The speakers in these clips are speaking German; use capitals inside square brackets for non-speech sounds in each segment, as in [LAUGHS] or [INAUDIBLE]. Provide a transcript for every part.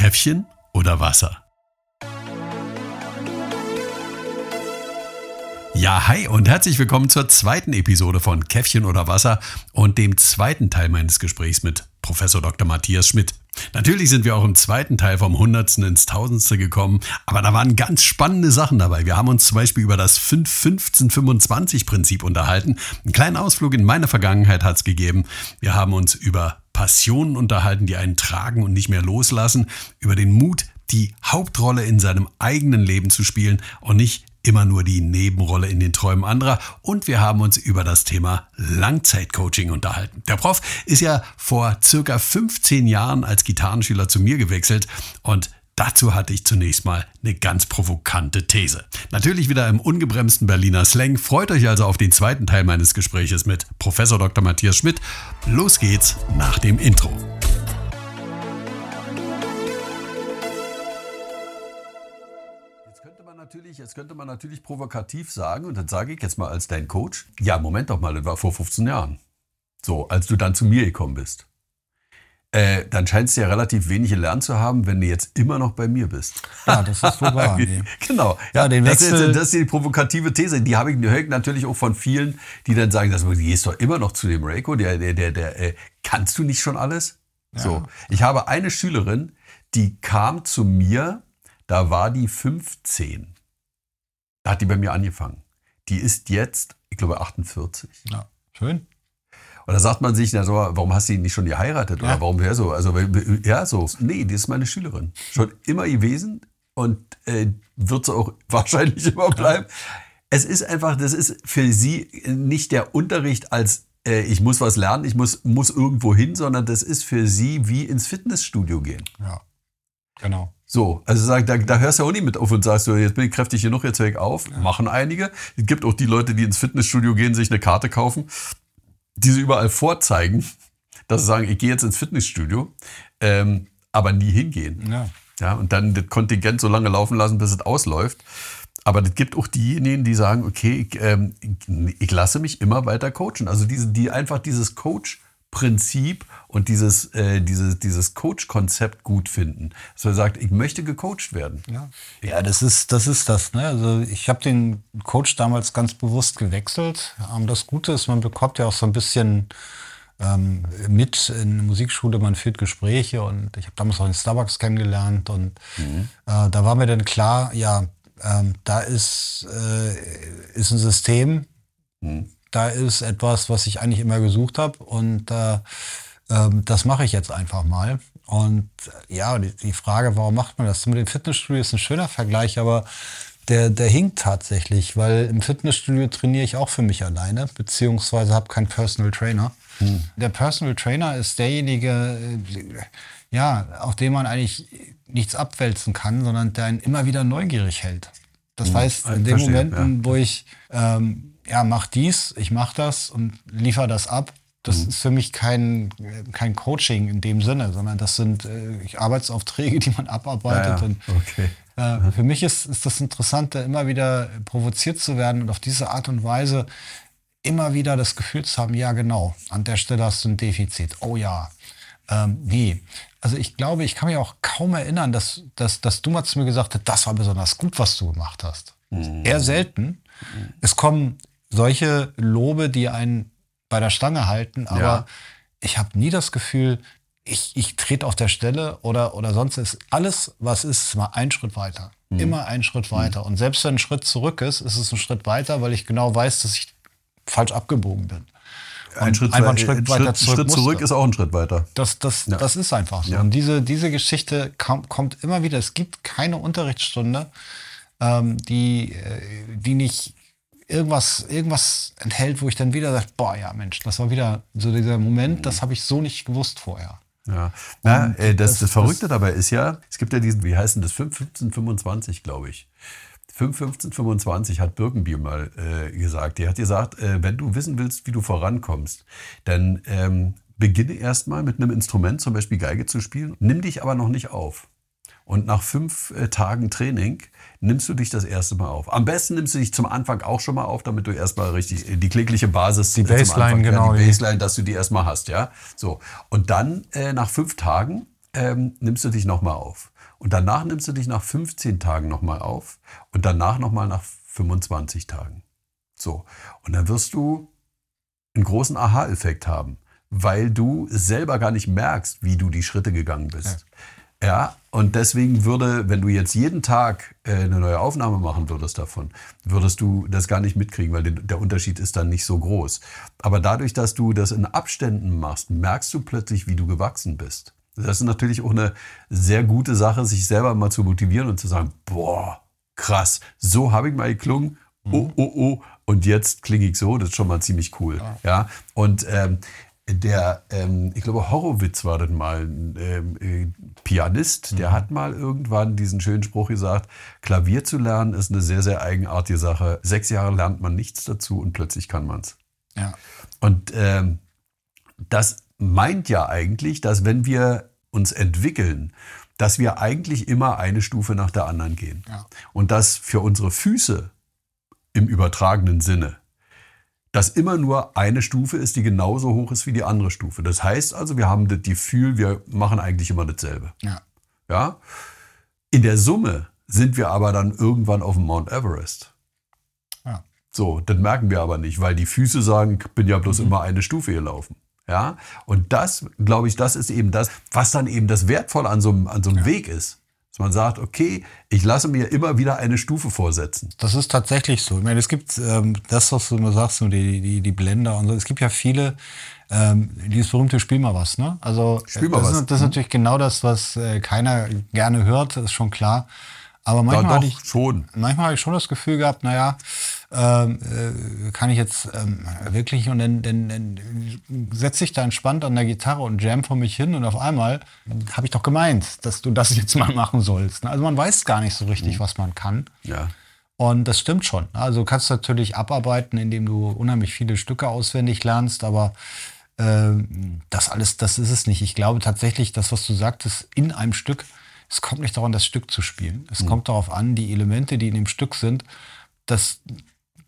Käffchen oder Wasser? Ja, hi und herzlich willkommen zur zweiten Episode von Käffchen oder Wasser und dem zweiten Teil meines Gesprächs mit Professor Dr. Matthias Schmidt. Natürlich sind wir auch im zweiten Teil vom Hundertsten ins Tausendste gekommen, aber da waren ganz spannende Sachen dabei. Wir haben uns zum Beispiel über das 5-15-25-Prinzip unterhalten. Einen kleinen Ausflug in meine Vergangenheit hat es gegeben. Wir haben uns über Passionen unterhalten, die einen tragen und nicht mehr loslassen, über den Mut, die Hauptrolle in seinem eigenen Leben zu spielen und nicht immer nur die Nebenrolle in den Träumen anderer und wir haben uns über das Thema Langzeitcoaching unterhalten. Der Prof ist ja vor circa 15 Jahren als Gitarrenschüler zu mir gewechselt und Dazu hatte ich zunächst mal eine ganz provokante These. Natürlich wieder im ungebremsten Berliner Slang. Freut euch also auf den zweiten Teil meines Gespräches mit Professor Dr. Matthias Schmidt. Los geht's nach dem Intro. jetzt könnte man natürlich provokativ sagen, und dann sage ich jetzt mal als dein Coach, ja, Moment doch mal, das war vor 15 Jahren. So, als du dann zu mir gekommen bist. Äh, dann scheinst du ja relativ wenig gelernt zu haben, wenn du jetzt immer noch bei mir bist. Ja, das ist wohl wahr. [LAUGHS] nee. Genau. Ja, den Wechsel das, ist, das ist die provokative These. Die habe ich, höre ich natürlich auch von vielen, die dann sagen, dass, du gehst doch immer noch zu dem Reiko, der, der, der, der äh, kannst du nicht schon alles? Ja. So. Ich habe eine Schülerin, die kam zu mir, da war die 15. Da hat die bei mir angefangen. Die ist jetzt, ich glaube, 48. Ja, schön. Und da sagt man sich, na so, warum hast du ihn nicht schon geheiratet? Ja. Oder warum wäre so? Also, ja, so. Nee, die ist meine Schülerin. Schon immer gewesen und äh, wird sie auch [LAUGHS] wahrscheinlich immer bleiben. Ja. Es ist einfach, das ist für sie nicht der Unterricht als äh, ich muss was lernen, ich muss, muss irgendwo hin, sondern das ist für sie wie ins Fitnessstudio gehen. Ja, genau. So, also sag, da, da hörst du auch nicht mit auf und sagst du, jetzt bin ich kräftig genug, jetzt höre ich auf. Ja. Machen einige. Es gibt auch die Leute, die ins Fitnessstudio gehen, sich eine Karte kaufen, die sie überall vorzeigen, dass sie sagen, ich gehe jetzt ins Fitnessstudio, ähm, aber nie hingehen. Ja. ja. Und dann das Kontingent so lange laufen lassen, bis es ausläuft. Aber es gibt auch diejenigen, die sagen, okay, ich, ähm, ich lasse mich immer weiter coachen. Also diese, die einfach dieses Coach Prinzip und dieses, äh, dieses, dieses Coach-Konzept gut finden. Dass man sagt, ich möchte gecoacht werden. Ja, ja das, ist, das ist das. Ne? Also ich habe den Coach damals ganz bewusst gewechselt. Ähm, das Gute ist, man bekommt ja auch so ein bisschen ähm, mit in der Musikschule, man führt Gespräche und ich habe damals auch den Starbucks kennengelernt und mhm. äh, da war mir dann klar, ja, ähm, da ist, äh, ist ein System, mhm da ist etwas, was ich eigentlich immer gesucht habe und äh, äh, das mache ich jetzt einfach mal. Und äh, ja, die, die, Frage, warum macht man das? Mit dem Fitnessstudio ist ein schöner Vergleich, aber der, der hinkt tatsächlich, weil im Fitnessstudio trainiere ich auch für mich alleine, beziehungsweise habe keinen Personal Trainer. Hm. Der Personal Trainer ist derjenige, äh, ja, auf den man eigentlich nichts abwälzen kann, sondern der einen immer wieder neugierig hält. Das hm. heißt, in den Momenten, ja. wo ich ähm, ja, mach dies, ich mach das und liefer das ab. Das mhm. ist für mich kein, kein Coaching in dem Sinne, sondern das sind äh, Arbeitsaufträge, [LAUGHS] die man abarbeitet. Ja, ja. Und, okay. äh, für mich ist, ist das Interessante, immer wieder provoziert zu werden und auf diese Art und Weise immer wieder das Gefühl zu haben, ja genau, an der Stelle hast du ein Defizit. Oh ja. Ähm, wie? Also ich glaube, ich kann mich auch kaum erinnern, dass, dass, dass du mal zu mir gesagt hast, das war besonders gut, was du gemacht hast. Mhm. Eher selten. Mhm. Es kommen solche Lobe, die einen bei der Stange halten, aber ja. ich habe nie das Gefühl, ich, ich trete auf der Stelle oder, oder sonst ist alles, was ist, mal ein Schritt weiter. Mhm. Immer ein Schritt weiter. Mhm. Und selbst wenn ein Schritt zurück ist, ist es ein Schritt weiter, weil ich genau weiß, dass ich falsch abgebogen bin. Ein Schritt, einfach einen Schritt, weiter zurück, Schritt zurück ist auch ein Schritt weiter. Das, das, ja. das ist einfach so. Ja. Und diese, diese Geschichte kommt, kommt immer wieder. Es gibt keine Unterrichtsstunde, ähm, die, äh, die nicht irgendwas, irgendwas enthält, wo ich dann wieder sage, boah, ja Mensch, das war wieder so dieser Moment, das habe ich so nicht gewusst vorher. Ja, Na, äh, das, das, das, Verrückte das, dabei ist ja, es gibt ja diesen, wie heißt denn das, 1525, glaube ich. 51525 hat Birkenbier mal äh, gesagt. Der hat gesagt, äh, wenn du wissen willst, wie du vorankommst, dann ähm, beginne erstmal mit einem Instrument, zum Beispiel Geige zu spielen, nimm dich aber noch nicht auf. Und nach fünf äh, Tagen Training nimmst du dich das erste Mal auf. Am besten nimmst du dich zum Anfang auch schon mal auf, damit du erstmal richtig äh, die klägliche Basis die Baseline, Anfang, genau, ja, die Baseline, dass du die erstmal hast, ja. So und dann äh, nach fünf Tagen ähm, nimmst du dich nochmal auf. Und danach nimmst du dich nach 15 Tagen nochmal auf und danach nochmal nach 25 Tagen. So. Und dann wirst du einen großen Aha-Effekt haben, weil du selber gar nicht merkst, wie du die Schritte gegangen bist. Ja. Ja, und deswegen würde, wenn du jetzt jeden Tag äh, eine neue Aufnahme machen würdest davon, würdest du das gar nicht mitkriegen, weil der Unterschied ist dann nicht so groß. Aber dadurch, dass du das in Abständen machst, merkst du plötzlich, wie du gewachsen bist. Das ist natürlich auch eine sehr gute Sache, sich selber mal zu motivieren und zu sagen, boah, krass, so habe ich mal geklungen, oh, mhm. oh, oh, und jetzt klinge ich so, das ist schon mal ziemlich cool. Ja, ja? und ähm, der, ähm, ich glaube, Horowitz war dann mal ein ähm, äh, Pianist, der mhm. hat mal irgendwann diesen schönen Spruch gesagt, Klavier zu lernen ist eine sehr, sehr eigenartige Sache. Sechs Jahre lernt man nichts dazu und plötzlich kann man es. Ja. Und ähm, das meint ja eigentlich, dass wenn wir uns entwickeln, dass wir eigentlich immer eine Stufe nach der anderen gehen. Ja. Und dass für unsere Füße im übertragenen Sinne dass immer nur eine Stufe ist, die genauso hoch ist wie die andere Stufe. Das heißt also, wir haben das Gefühl, wir machen eigentlich immer dasselbe. Ja. ja? In der Summe sind wir aber dann irgendwann auf dem Mount Everest. Ja. So, das merken wir aber nicht, weil die Füße sagen, ich bin ja bloß mhm. immer eine Stufe gelaufen. Ja, und das, glaube ich, das ist eben das, was dann eben das Wertvolle an so einem, an so einem ja. Weg ist. Man sagt, okay, ich lasse mir immer wieder eine Stufe vorsetzen. Das ist tatsächlich so. Ich meine, es gibt ähm, das, was du immer sagst, die, die, die Blender und so. Es gibt ja viele, ähm, dieses berühmte Spiel mal was, ne? Also, Spiel mal das, was. Ist, das ist natürlich genau das, was äh, keiner gerne hört, ist schon klar. Aber manchmal, hatte ich, schon. manchmal habe ich schon das Gefühl gehabt, naja, äh, kann ich jetzt ähm, wirklich und dann, dann, dann setze ich da entspannt an der Gitarre und jam vor mich hin und auf einmal habe ich doch gemeint, dass du das [LAUGHS] jetzt mal machen sollst. Also man weiß gar nicht so richtig, mhm. was man kann. Ja. Und das stimmt schon. Also du kannst natürlich abarbeiten, indem du unheimlich viele Stücke auswendig lernst, aber äh, das alles, das ist es nicht. Ich glaube tatsächlich, das, was du sagtest, in einem Stück es kommt nicht daran, das Stück zu spielen. Es mhm. kommt darauf an, die Elemente, die in dem Stück sind, dass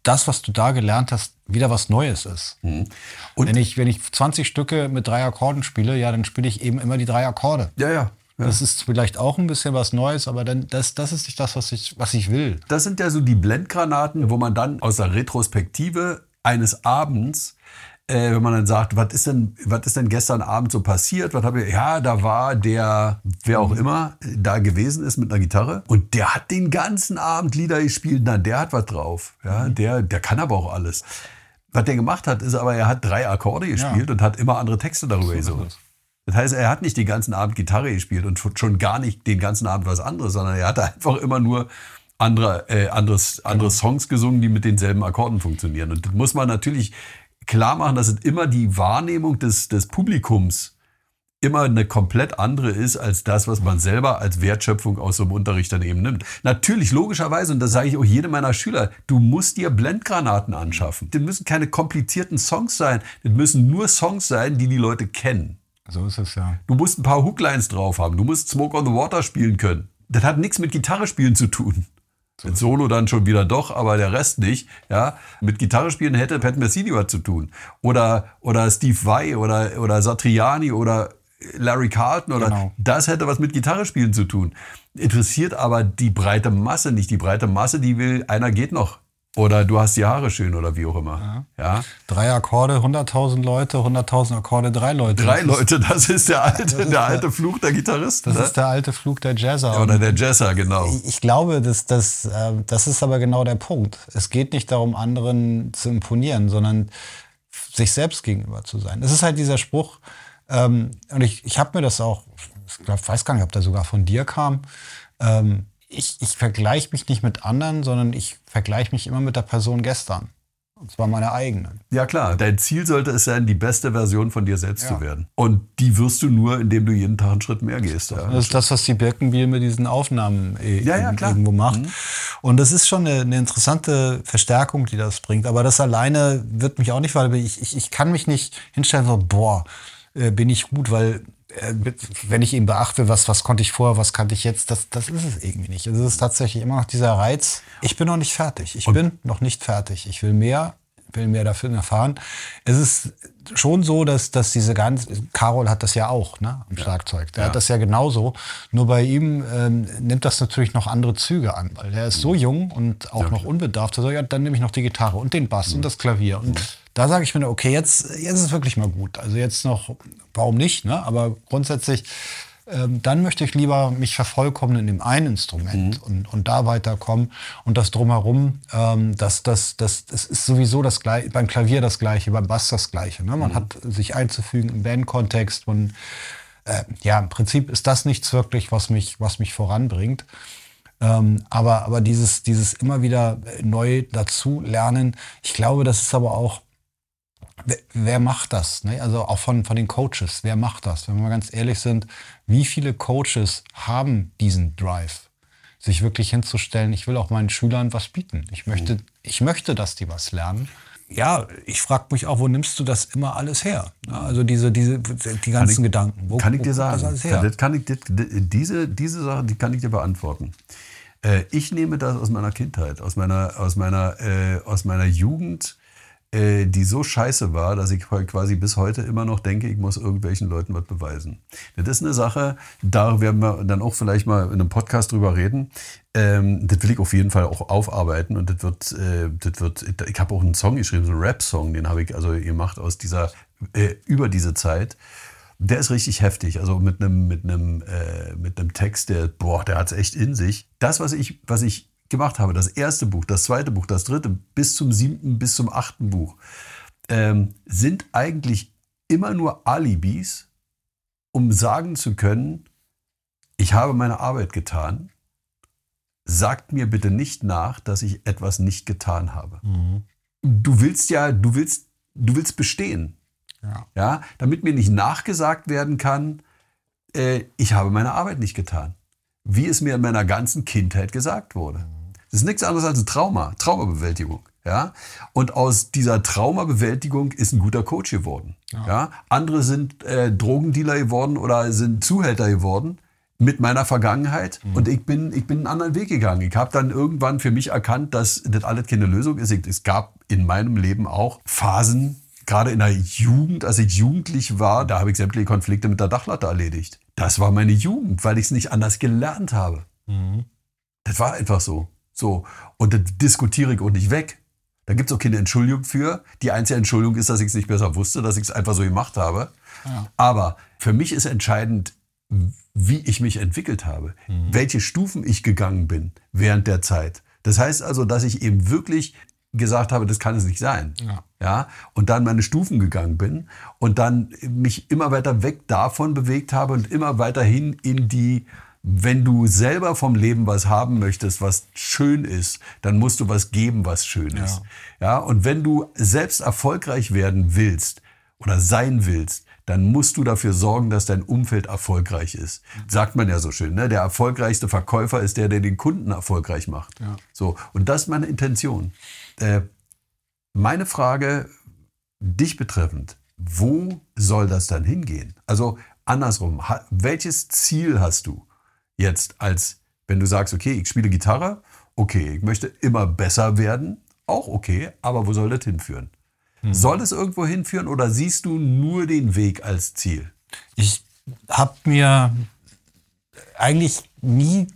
das, was du da gelernt hast, wieder was Neues ist. Mhm. Und wenn ich, wenn ich 20 Stücke mit drei Akkorden spiele, ja, dann spiele ich eben immer die drei Akkorde. Ja, ja. Ja. Das ist vielleicht auch ein bisschen was Neues, aber dann, das, das ist nicht das, was ich, was ich will. Das sind ja so die Blendgranaten, wo man dann aus der Retrospektive eines Abends äh, wenn man dann sagt, was ist denn, was ist denn gestern Abend so passiert? Was habe ich? Ja, da war der, wer auch immer, da gewesen ist mit einer Gitarre und der hat den ganzen Abend Lieder gespielt. Na, der hat was drauf. Ja, mhm. der, der kann aber auch alles. Was der gemacht hat, ist aber, er hat drei Akkorde gespielt ja. und hat immer andere Texte darüber gesungen. Das heißt, er hat nicht den ganzen Abend Gitarre gespielt und schon gar nicht den ganzen Abend was anderes, sondern er hat einfach immer nur andere, äh, anderes, andere genau. Songs gesungen, die mit denselben Akkorden funktionieren. Und das muss man natürlich klar machen, dass es immer die Wahrnehmung des, des Publikums immer eine komplett andere ist als das, was man selber als Wertschöpfung aus so einem Unterricht dann eben nimmt. Natürlich, logischerweise, und das sage ich auch jedem meiner Schüler, du musst dir Blendgranaten anschaffen. Das müssen keine komplizierten Songs sein, das müssen nur Songs sein, die die Leute kennen. So ist es ja. Du musst ein paar Hooklines drauf haben, du musst Smoke on the Water spielen können. Das hat nichts mit Gitarre spielen zu tun. Mit Solo dann schon wieder doch, aber der Rest nicht. Ja, mit Gitarre spielen hätte Pat Messini was zu tun. Oder, oder Steve Vai oder, oder Satriani oder Larry Carlton oder genau. das hätte was mit Gitarre spielen zu tun. Interessiert aber die breite Masse nicht. Die breite Masse, die will, einer geht noch. Oder du hast die Haare schön oder wie auch immer. Ja. ja? Drei Akkorde, 100.000 Leute, 100.000 Akkorde, drei Leute. Drei Leute, das ist der alte, ist der, der alte Flug der Gitarristen. Das ne? ist der alte Flug der Jazzer. Oder der Jazzer, genau. Ich, ich glaube, das, das, äh, das ist aber genau der Punkt. Es geht nicht darum, anderen zu imponieren, sondern sich selbst gegenüber zu sein. Es ist halt dieser Spruch, ähm, und ich, ich habe mir das auch, ich weiß gar nicht, ob der sogar von dir kam, ähm, ich, ich vergleiche mich nicht mit anderen, sondern ich vergleiche mich immer mit der Person gestern. Und zwar meine eigene. Ja klar, dein Ziel sollte es sein, die beste Version von dir selbst ja. zu werden. Und die wirst du nur, indem du jeden Tag einen Schritt mehr gehst. Ja. Das ist das, was die Birkenbiel mit diesen Aufnahmen äh, ja, irgendwo macht. Mhm. Und das ist schon eine, eine, interessante Verstärkung, die das bringt. Aber das alleine wird mich auch nicht, weil ich, ich, ich kann mich nicht hinstellen so, boah, äh, bin ich gut, weil wenn ich eben beachte, was, was konnte ich vorher, was kannte ich jetzt, das, das ist es irgendwie nicht. Es ist tatsächlich immer noch dieser Reiz, ich bin noch nicht fertig. Ich und bin noch nicht fertig. Ich will mehr, will mehr dafür erfahren. Es ist schon so, dass, dass diese ganz, Carol hat das ja auch, ne, am Schlagzeug. Der Ja. hat das ja genauso. Nur bei ihm ähm, nimmt das natürlich noch andere Züge an, weil der ist so jung und auch noch unbedarft. Also, ja, dann nehme ich noch die Gitarre und den Bass und das Klavier. Und da sage ich mir, okay, jetzt, jetzt ist es wirklich mal gut. Also jetzt noch, warum nicht, ne? Aber grundsätzlich, ähm, dann möchte ich lieber mich vervollkommnen in dem einen Instrument und, und da weiterkommen. Und das drumherum, ähm, das, das, das, das ist sowieso das gleiche, beim Klavier das gleiche, beim Bass das gleiche. Ne? Man hat sich einzufügen im Bandkontext. Man, äh, ja, im Prinzip ist das nichts wirklich, was mich, was mich voranbringt. Ähm, aber, aber dieses, dieses immer wieder neu dazu lernen, ich glaube, das ist aber auch, wer, wer macht das? Ne? Also auch von, von den Coaches, wer macht das? Wenn wir mal ganz ehrlich sind, wie viele Coaches haben diesen Drive? Sich wirklich hinzustellen, ich will auch meinen Schülern was bieten. Ich möchte, ich möchte, dass die was lernen. Ja, ich frage mich auch, wo nimmst du das immer alles her? Also diese, diese, die ganzen Gedanken. Wo, Kann ich dir kommt das sagen. alles her? Das kann ich dir, diese, diese Sache, die kann ich dir beantworten. Äh, ich nehme das aus meiner Kindheit, aus meiner, aus meiner, äh, aus meiner Jugend, die so scheiße war, dass ich quasi bis heute immer noch denke, ich muss irgendwelchen Leuten was beweisen. Das ist eine Sache, da werden wir dann auch vielleicht mal in einem Podcast drüber reden. Ähm, das will ich auf jeden Fall auch aufarbeiten und das wird, äh, das wird ich habe auch einen Song geschrieben, so einen Rap-Song, den habe ich also gemacht aus dieser, äh, über diese Zeit. Der ist richtig heftig, also mit einem mit einem äh, mit einem Text, der boah, der hat's echt in sich. Das, was ich was ich gemacht habe, das erste Buch, das zweite Buch, das dritte, bis zum siebten, bis zum achten Buch, ähm, sind eigentlich immer nur Alibis, um sagen zu können, ich habe meine Arbeit getan. Sagt mir bitte nicht nach, dass ich etwas nicht getan habe. Du willst ja, du willst, du willst bestehen. Ja. Ja, damit mir nicht nachgesagt werden kann, äh, ich habe meine Arbeit nicht getan. Wie es mir in meiner ganzen Kindheit gesagt wurde. Das ist nichts anderes als ein Trauma, Traumabewältigung. Ja? Und aus dieser Traumabewältigung ist ein guter Coach geworden. Ja. Andere sind äh, Drogendealer geworden oder sind Zuhälter geworden mit meiner Vergangenheit und ich bin, ich bin einen anderen Weg gegangen. Ich habe dann irgendwann für mich erkannt, dass das alles keine Lösung ist. Es gab in meinem Leben auch Phasen, gerade in der Jugend, als ich jugendlich war, da habe ich sämtliche Konflikte mit der Dachlatte erledigt. Das war meine Jugend, weil ich es nicht anders gelernt habe. Das war einfach so. So. Und das diskutiere ich auch nicht weg. Da gibt es auch keine Entschuldigung für. Die einzige Entschuldigung ist, dass ich es nicht besser wusste, dass ich es einfach so gemacht habe. Aber für mich ist entscheidend, wie ich mich entwickelt habe, welche Stufen ich gegangen bin während der Zeit. Das heißt also, dass ich eben wirklich gesagt habe, das kann es nicht sein. Ja. Ja, und dann meine Stufen gegangen bin und dann mich immer weiter weg davon bewegt habe und immer weiter hin in die, wenn du selber vom Leben was haben möchtest, was schön ist, dann musst du was geben, was schön ist. Ja, und wenn du selbst erfolgreich werden willst oder sein willst, dann musst du dafür sorgen, dass dein Umfeld erfolgreich ist. Sagt man ja so schön, ne? Der erfolgreichste Verkäufer ist der, der den Kunden erfolgreich macht. Ja. So, und das ist meine Intention. Äh, meine Frage, dich betreffend, wo soll das dann hingehen? Also andersrum, welches Ziel hast du jetzt als, wenn du sagst, okay, ich spiele Gitarre, okay, ich möchte immer besser werden, auch okay, aber wo soll das hinführen? Soll es irgendwo hinführen oder siehst du nur den Weg als Ziel? Ich habe mir eigentlich nie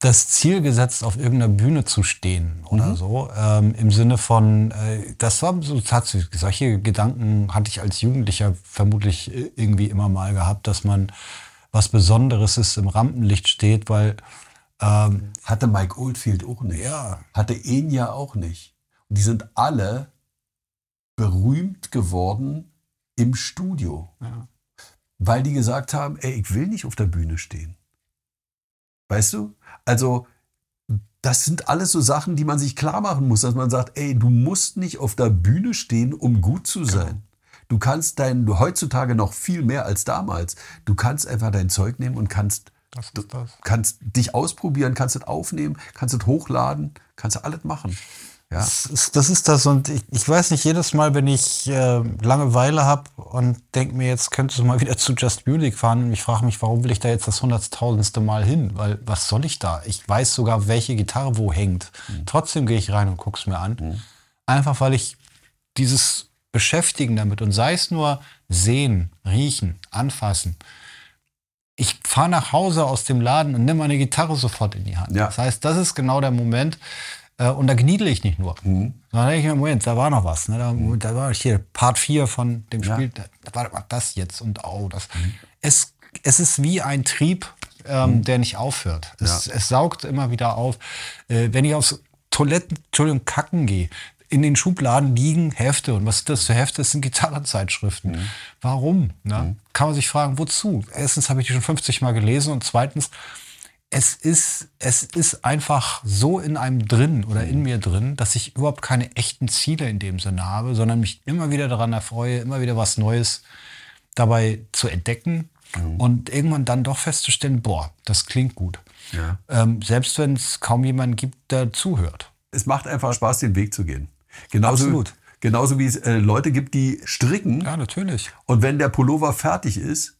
das Ziel gesetzt, auf irgendeiner Bühne zu stehen oder so. Ähm, Im Sinne von, äh, das war so tatsächlich, solche Gedanken hatte ich als Jugendlicher vermutlich äh, irgendwie immer mal gehabt, dass man was Besonderes ist, im Rampenlicht steht, weil ähm, Hatte Mike Oldfield auch nicht. Ja. Hatte Enya auch nicht. Und die sind alle berühmt geworden im Studio. Ja. Weil die gesagt haben, ey, ich will nicht auf der Bühne stehen. Weißt du? Also, das sind alles so Sachen, die man sich klar machen muss, dass man sagt, ey, du musst nicht auf der Bühne stehen, um gut zu sein. Du kannst dein, du heutzutage noch viel mehr als damals. Du kannst einfach dein Zeug nehmen und kannst, das ist das. kannst dich ausprobieren, kannst es aufnehmen, kannst es hochladen, kannst du alles machen. Ja. Das ist, das ist das und ich, ich weiß nicht, jedes Mal, wenn ich äh, Langeweile habe und denke mir, jetzt könntest du mal wieder zu Just Music fahren und ich frage mich, warum will ich da jetzt das hunderttausendste Mal hin? Weil was soll ich da? Ich weiß sogar, welche Gitarre wo hängt. Trotzdem gehe ich rein und gucke es mir an. Einfach weil ich dieses Beschäftigen damit und sei es nur sehen, riechen, anfassen. Ich fahre nach Hause aus dem Laden und nehme meine Gitarre sofort in die Hand. Ja. Das heißt, das ist genau der Moment, äh, und da gniedle ich nicht nur. Mhm. Sondern denke ich mir, Moment, da war noch was. Ne? Da, da war hier Part 4 von dem Ja. Spiel. Da, da war das jetzt und oh, das. Mhm. Es, es ist wie ein Trieb, ähm, der nicht aufhört. Es, es saugt immer wieder auf. Äh, wenn ich aufs Toiletten, Entschuldigung, kacken gehe, in den Schubladen liegen Hefte. Und was sind das für Hefte? Das sind Gitarrenzeitschriften. Mhm. Warum? Ne? Kann man sich fragen, wozu? Erstens habe ich die schon 50 Mal gelesen und zweitens, es ist, es ist einfach so in einem drin oder in mir drin, dass ich überhaupt keine echten Ziele in dem Sinne habe, sondern mich immer wieder daran erfreue, immer wieder was Neues dabei zu entdecken und irgendwann dann doch festzustellen, boah, das klingt gut. Ja. Ähm, selbst wenn es kaum jemanden gibt, der zuhört. Es macht einfach Spaß, den Weg zu gehen. Genauso, Absolut. Genauso wie es äh, Leute gibt, die stricken Ja, natürlich. und wenn der Pullover fertig ist,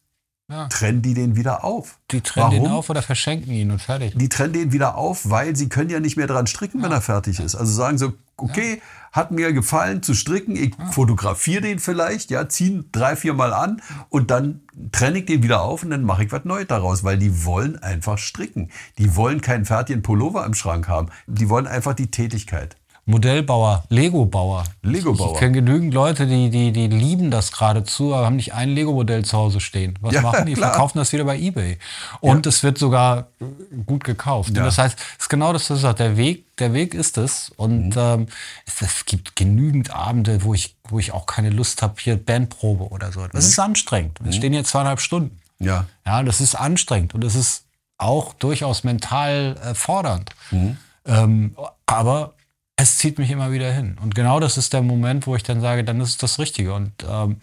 Ja. trennen die den wieder auf. Die trennen den Warum? auf oder verschenken ihn und fertig. Die trennen den wieder auf, weil sie können ja nicht mehr dran stricken, wenn er fertig ist. Also sagen so, okay, hat mir gefallen zu stricken, ich fotografiere den vielleicht, ja, ziehen drei, vier Mal an und dann trenne ich den wieder auf und dann mache ich was Neues daraus, weil die wollen einfach stricken. Die wollen keinen fertigen Pullover im Schrank haben. Die wollen einfach die Tätigkeit. Modellbauer, Lego-Bauer. Lego-Bauer. Ich kenne genügend Leute, die, die, die lieben das geradezu, aber haben nicht ein Lego-Modell zu Hause stehen. Was Ja, machen die? klar. Verkaufen das wieder bei Ebay. Und es wird sogar äh, gut gekauft. Ja. Das heißt, es ist genau das, was du sagst. Der Weg, der Weg ist es. Und Mhm. ähm, es, es gibt genügend Abende, wo ich, wo ich auch keine Lust habe, hier Bandprobe oder so. Mhm. Das ist anstrengend. Wir stehen hier zweieinhalb Stunden. Ja. Ja, das ist anstrengend und es ist auch durchaus mental äh, fordernd. Mhm. Ähm, aber es zieht mich immer wieder hin. Und genau das ist der Moment, wo ich dann sage, dann ist es das Richtige. Und ähm,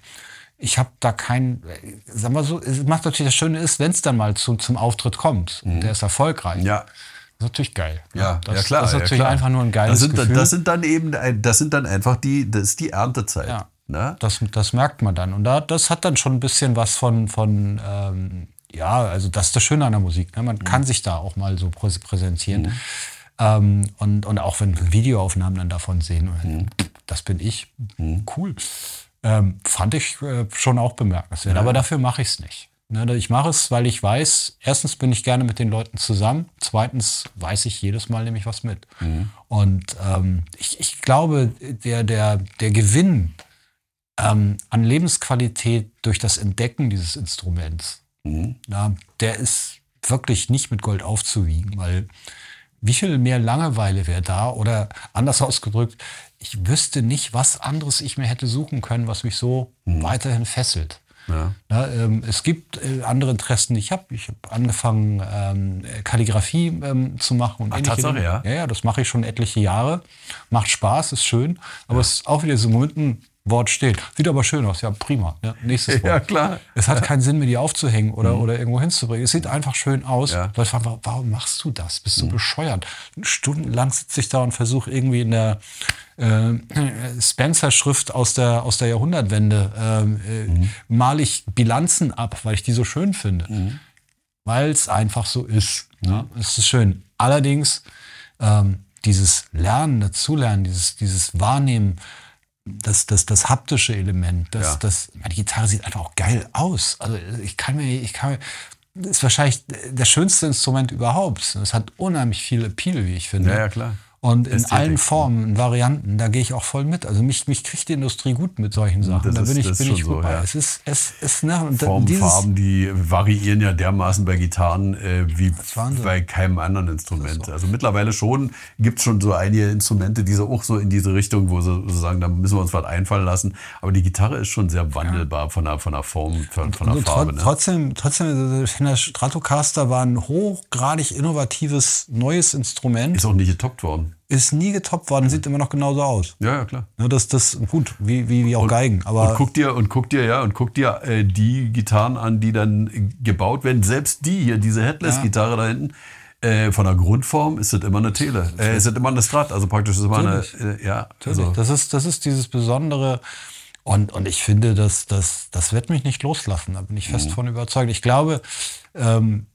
ich habe da kein, sagen wir so, es macht natürlich das Schöne ist, wenn es dann mal zu, zum Auftritt kommt, und der ist erfolgreich. Mhm. Ja. Das ist natürlich geil. Ja, das, ja klar. Das ist ja, natürlich klar. einfach nur ein geiles das sind, Gefühl. Das sind dann eben, das sind dann einfach die, das ist die Erntezeit. Ja. Ne? Das, das merkt man dann. Und da, das hat dann schon ein bisschen was von, von ähm, ja, also das ist das Schöne an der Musik. Ne? Man Mhm. kann sich da auch mal so prä präsentieren. Ähm, und, und auch wenn Videoaufnahmen dann davon sehen, Mhm. das bin ich, cool. Ähm, fand ich äh, schon auch bemerkenswert. Aber dafür mache ich es nicht. Ne, ich mache es, weil ich weiß, erstens bin ich gerne mit den Leuten zusammen, zweitens weiß ich jedes Mal nämlich was mit. Und ähm, ich, ich glaube, der, der, der Gewinn ähm, an Lebensqualität durch das Entdecken dieses Instruments, ja, der ist wirklich nicht mit Gold aufzuwiegen, weil wie viel mehr Langeweile wäre da oder anders ausgedrückt, ich wüsste nicht, was anderes ich mir hätte suchen können, was mich so weiterhin fesselt. Ja. Ja, ähm, es gibt äh, andere Interessen, die ich habe. Ich habe angefangen, ähm, Kalligrafie ähm, zu machen. Und Ach, Tatsache, Dinge. ja? ja? Ja, das mache ich schon etliche Jahre. Macht Spaß, ist schön. Aber es ist auch wieder so im Moment ein Wort steht. Sieht aber schön aus. Ja, prima. Ja, nächstes Wort. Ja, klar. Es hat keinen Sinn, mir die aufzuhängen oder, oder irgendwo hinzubringen. Es sieht einfach schön aus. Ja. Leute fragen, wa- warum machst du das? Bist du bescheuert? Stundenlang sitze ich da und versuche irgendwie in der äh, Spencer-Schrift aus der, aus der Jahrhundertwende, ähm, äh, male ich Bilanzen ab, weil ich die so schön finde. Weil es einfach so ist. Ja, es ist schön. Allerdings ähm, dieses Lernen, dazulernen, dieses, dieses Wahrnehmen, das, das, das haptische Element, das, Ja. das, die Gitarre sieht einfach auch geil aus. Also ich kann mir, ich kann mir, das ist wahrscheinlich das schönste Instrument überhaupt. Es hat unheimlich viel Appeal, wie ich finde. Ja, ja, klar. Und in allen? Formen, Varianten, da gehe ich auch voll mit. Also mich, mich kriegt die Industrie gut mit solchen Sachen. Das da ist- bin ich, ist bin ich gut so, bei. ja. Es ist, es ist, ne, Formen, Farben, die variieren ja dermaßen bei Gitarren äh, wie bei keinem anderen Instrument. Also mittlerweile schon gibt es schon so einige Instrumente, die so auch so in diese Richtung, wo sie so sagen, da müssen wir uns was einfallen lassen. Aber die Gitarre ist schon sehr wandelbar von der, von der Form, von, von der Also Farbe. tro- Ne? Trotzdem, trotzdem, ich finde, der Stratocaster war ein hochgradig innovatives neues Instrument. Ist auch nicht getoppt worden. Ist nie getoppt worden, sieht immer noch genauso aus. Ja, ja, klar. Ne, das, das, gut, wie, wie, wie auch Geigen. Aber und guck dir und guck dir ja und guck dir äh, die Gitarren an, die dann gebaut werden. Selbst die hier, diese Headless-Gitarre da hinten. Äh, von der Grundform ist das immer eine Tele. Äh, ist das immer eine Strat. Also praktisch ist es immer eine. Äh, ja, also, das, ist, das ist dieses Besondere. Und, und ich finde, das, das, das wird mich nicht loslassen. Da bin ich Mhm. fest von überzeugt. Ich glaube, ähm,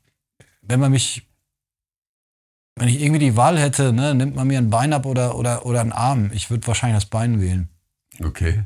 wenn man mich, wenn ich irgendwie die Wahl hätte, ne, nimmt man mir ein Bein ab oder, oder, oder einen Arm, ich würde wahrscheinlich das Bein wählen. Okay.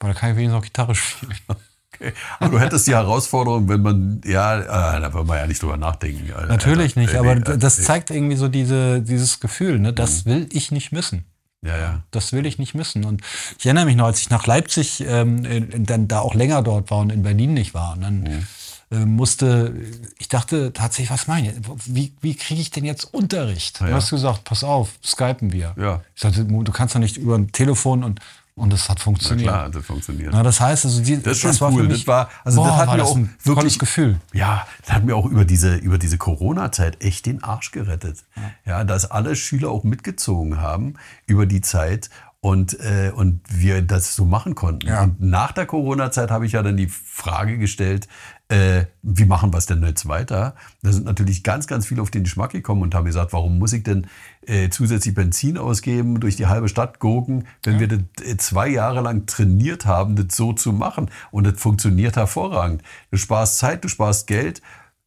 Weil da kann ich wenigstens auch Gitarre spielen. [LAUGHS] okay. Aber du hättest die Herausforderung, wenn man, ja, äh, da wollen wir ja nicht drüber nachdenken. Alter. Natürlich nicht, aber das zeigt irgendwie so diese, dieses Gefühl, ne? das Mhm. will ich nicht missen. Ja, ja. Das will ich nicht missen. Und ich erinnere mich noch, als ich nach Leipzig ähm, dann da auch länger dort war und in Berlin nicht war. Und dann Mhm. Äh, musste, ich dachte tatsächlich, was meine ich? Wie, wie kriege ich denn jetzt Unterricht? Ja. Du hast gesagt, pass auf, skypen wir. Ja. Ich sagte, du kannst doch nicht über ein Telefon und, und es hat Na funktioniert. klar, das funktioniert. Na, das heißt, also die, Das schon war für cool. mich- das war, also boah, das hat mir das auch ein wirklich tolles Gefühl. Ja, das hat mir auch über diese, über diese Corona-Zeit echt den Arsch gerettet. Ja. dass alle Schüler auch mitgezogen haben über die Zeit und, äh, und wir das so machen konnten. Ja. Und nach der Corona-Zeit habe ich ja dann die Frage gestellt, äh, wie machen wir es denn jetzt weiter? Da sind natürlich ganz, ganz viele auf den Geschmack gekommen und haben gesagt, warum muss ich denn äh, zusätzlich Benzin ausgeben, durch die halbe Stadt gurken, wenn wir das äh, zwei Jahre lang trainiert haben, das so zu machen. Und das funktioniert hervorragend. Du sparst Zeit, du sparst Geld,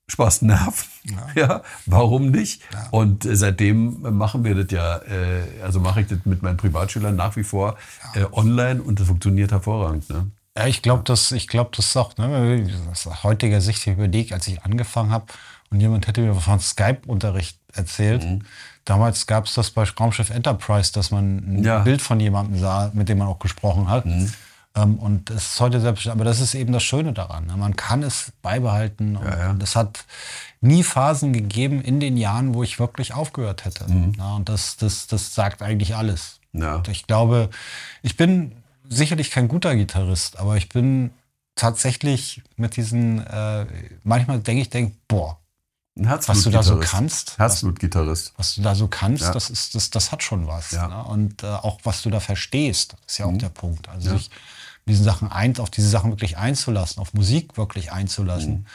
sparst Nerven. Ja. warum nicht? Und äh, seitdem machen wir das ja, äh, also mache ich das mit meinen Privatschülern nach wie vor äh, online und das funktioniert hervorragend. Ne? Ja, ich glaube, das, ich glaube, das ist auch, ne, ich aus heutiger Sicht überlegt, als ich angefangen habe und jemand hätte mir von Skype-Unterricht erzählt. Mhm. Damals gab es das bei Raumschiff Enterprise, dass man ein Ja. Mhm. Bild von jemandem sah, mit dem man auch gesprochen hat. Ähm, und das ist heute selbst, aber das ist eben das Schöne daran. Ne? Man kann es beibehalten. Und, Ja, ja. es hat nie Phasen gegeben in den Jahren, wo ich wirklich aufgehört hätte. Mhm. Ja, und das, das, das sagt eigentlich alles. Ja. Und ich glaube, ich bin sicherlich kein guter Gitarrist, aber ich bin tatsächlich mit diesen, äh, manchmal denke ich, denk, boah, was du da so kannst, was, Herzblutgitarrist. was du da so kannst, Ja. das ist, das, das hat schon was. Ja. Ne? Und äh, auch was du da verstehst, ist ja auch der Punkt. Also Ja. mit diesen Sachen ein, auf diese Sachen wirklich einzulassen, auf Musik wirklich einzulassen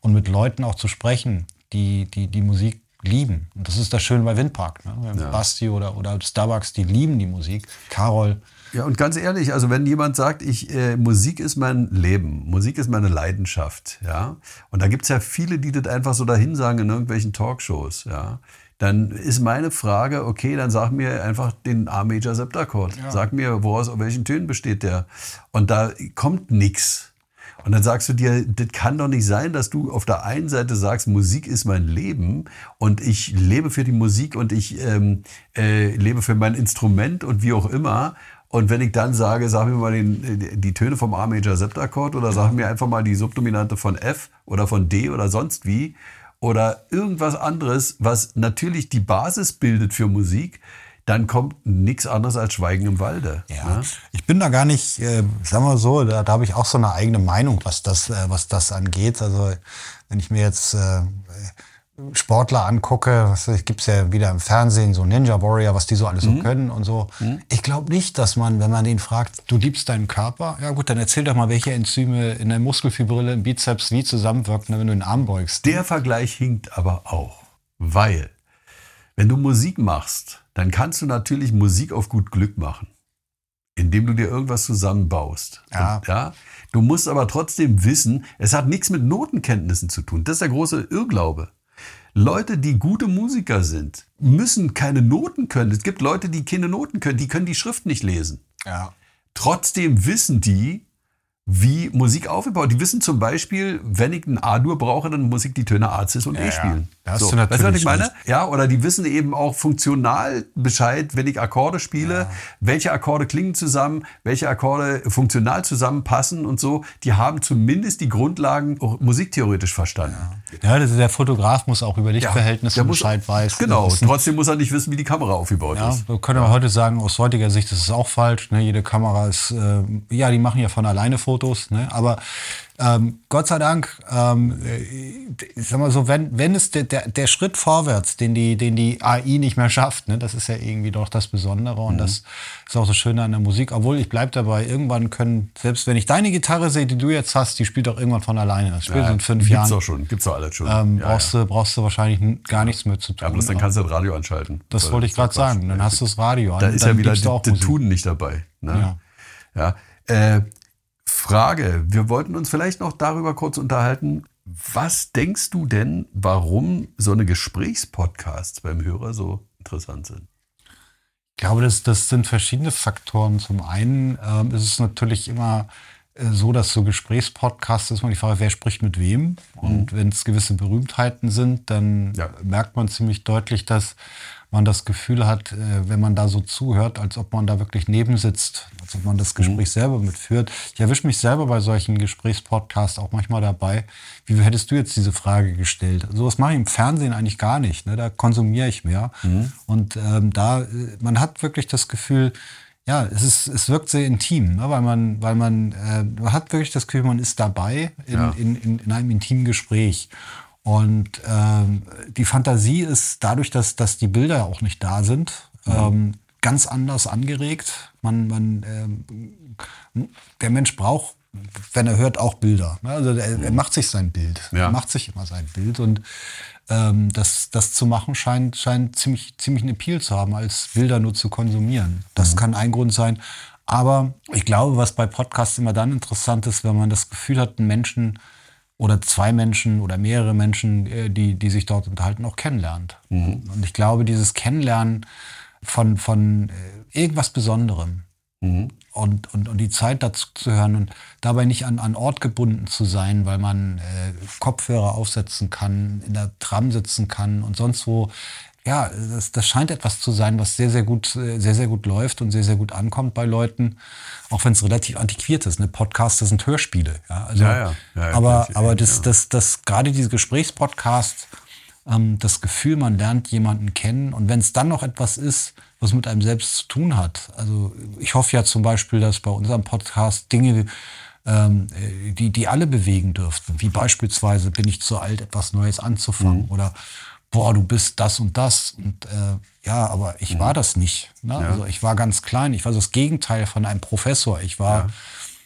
und mit Leuten auch zu sprechen, die, die, die Musik lieben. Und das ist das Schöne bei Windpark. Ne? Ja. Basti oder, oder Starbucks, die lieben die Musik. Carol, Ja, und ganz ehrlich, also wenn jemand sagt, ich, äh, Musik ist mein Leben, Musik ist meine Leidenschaft, ja, und da gibt's ja viele, die das einfach so dahin sagen in irgendwelchen Talkshows, ja, dann ist meine Frage, okay, dann sag mir einfach den A-Major Septakkord. Sag mir, woraus, aus welchen Tönen besteht der? Und da kommt nix. Und dann sagst du dir, das kann doch nicht sein, dass du auf der einen Seite sagst, Musik ist mein Leben und ich lebe für die Musik und ich ähm, äh, lebe für mein Instrument und wie auch immer. Und wenn ich dann sage, sag mir mal den, die Töne vom A-Major Septakkord oder sag mir einfach mal die Subdominante von F oder von D oder sonst wie oder irgendwas anderes, was natürlich die Basis bildet für Musik, dann kommt nichts anderes als Schweigen im Walde. Ja, ne? ich bin da gar nicht, äh, sagen wir so, da, da habe ich auch so eine eigene Meinung, was das, äh, was das angeht. Also wenn ich mir jetzt äh, Sportler angucke, gibt es ja wieder im Fernsehen, so Ninja Warrior, was die so alles so können und so. Ich glaube nicht, dass man, wenn man den fragt, du liebst deinen Körper, ja gut, dann erzähl doch mal, welche Enzyme in der Muskelfibrille, im Bizeps wie zusammenwirken, wenn du den Arm beugst. Der Vergleich hinkt aber auch, weil wenn du Musik machst, dann kannst du natürlich Musik auf gut Glück machen, indem du dir irgendwas zusammenbaust. Ja. Und, ja. Du musst aber trotzdem wissen, es hat nichts mit Notenkenntnissen zu tun. Das ist der große Irrglaube. Leute, die gute Musiker sind, müssen keine Noten können. Es gibt Leute, die keine Noten können, die können die Schrift nicht lesen. Ja. Trotzdem wissen die, wie Musik aufgebaut. Die wissen zum Beispiel, wenn ich ein A-Dur brauche, dann muss ich die Töne A, Cis und Ja, E ja. spielen. Hast so. weißt du, was ich meine? Ja, oder die wissen eben auch funktional Bescheid, wenn ich Akkorde spiele, welche Akkorde klingen zusammen, welche Akkorde funktional zusammenpassen und so. Die haben zumindest die Grundlagen auch musiktheoretisch verstanden. Ja, das ist, der Fotograf muss auch über Lichtverhältnisse muss- Bescheid weiß. Genau, wissen. trotzdem muss er nicht wissen, wie die Kamera aufgebaut Ja, ist. wir können aber heute sagen, aus heutiger Sicht ist es auch falsch. Ne? Jede Kamera ist, äh, ja, die machen ja von alleine Fotos. Ne? Aber ähm, Gott sei Dank, ähm, äh, ich sag mal so, wenn, wenn es der, der, der Schritt vorwärts, den die, den die AI nicht mehr schafft, ne? das ist ja irgendwie doch das Besondere und das ist auch das Schöne an der Musik. Obwohl ich bleib dabei, irgendwann können, selbst wenn ich deine Gitarre sehe, die du jetzt hast, die spielt doch irgendwann von alleine. Das spielt in fünf gibt's Jahren. doch schon, gibt's doch alles schon. Ähm, Ja, brauchst, Du, brauchst du wahrscheinlich gar nichts mehr zu tun. ja, bloß dann kannst du das Radio anschalten. Das wollte ich gerade sagen. Dann hast du das Radio an. Da ist ja wieder auch das Musik. Tun nicht dabei. Ne? Ja. Äh, Frage, wir wollten uns vielleicht noch darüber kurz unterhalten. Was denkst du denn, warum so eine Gesprächspodcasts beim Hörer so interessant sind? Ich glaube, das, das sind verschiedene Faktoren. Zum einen ähm, ist es natürlich immer so, dass so Gesprächspodcasts ist man die Frage, wer spricht mit wem. Und mhm. wenn es gewisse Berühmtheiten sind, dann ja. merkt man ziemlich deutlich, dass man das Gefühl hat, äh, wenn man da so zuhört, als ob man da wirklich nebensitzt, als ob man das Gespräch mhm. selber mitführt. Ich erwische mich selber bei solchen Gesprächspodcasts auch manchmal dabei. Wie hättest du jetzt diese Frage gestellt? Sowas mache ich im Fernsehen eigentlich gar nicht. Ne? Da konsumiere ich mehr. Mhm. Und ähm, da, äh, man hat wirklich das Gefühl, ja, es, ist, es wirkt sehr intim, ne? weil man, weil man, äh, man hat wirklich das Gefühl, man ist dabei in, ja. in, in, in einem intimen Gespräch. Und ähm, die Fantasie ist dadurch, dass, dass die Bilder auch nicht da sind, mhm. ähm, ganz anders angeregt. Man, man, ähm, der Mensch braucht, wenn er hört, auch Bilder. Ne? Also er, er, macht sich sein Bild. Ja. Er macht sich immer sein Bild. Und ähm, das, das zu machen scheint, scheint ziemlich, ziemlich einen Appeal zu haben, als Bilder nur zu konsumieren. Das mhm. kann ein Grund sein. Aber ich glaube, was bei Podcasts immer dann interessant ist, wenn man das Gefühl hat, einen Menschen oder zwei Menschen oder mehrere Menschen, äh, die, die sich dort unterhalten, auch kennenlernt. Mhm. Und ich glaube, dieses Kennenlernen von, von äh, irgendwas Besonderem mhm. Und, und, und die Zeit dazu zu hören und dabei nicht an, an Ort gebunden zu sein, weil man äh, Kopfhörer aufsetzen kann, in der Tram sitzen kann und sonst wo ja, das, das scheint etwas zu sein, was sehr, sehr gut, sehr, sehr gut läuft und sehr, sehr gut ankommt bei Leuten, auch wenn es relativ antiquiert ist. Ne? Podcasts sind Hörspiele. Ja, also, ja, ja. ja aber, aber das, das, das, gerade diese Gesprächspodcasts, ähm, das Gefühl, man lernt jemanden kennen und wenn es dann noch etwas ist, was mit einem selbst zu tun hat. Also ich hoffe ja zum Beispiel, dass bei unserem Podcast Dinge ähm, die, die alle bewegen dürften, wie beispielsweise bin ich zu alt, etwas Neues anzufangen mhm. oder boah, du bist das und das. Und äh, ja, aber ich mhm. war das nicht. Ne? Ja. Also ich war ganz klein. Ich war das Gegenteil von einem Professor. Ich war ja.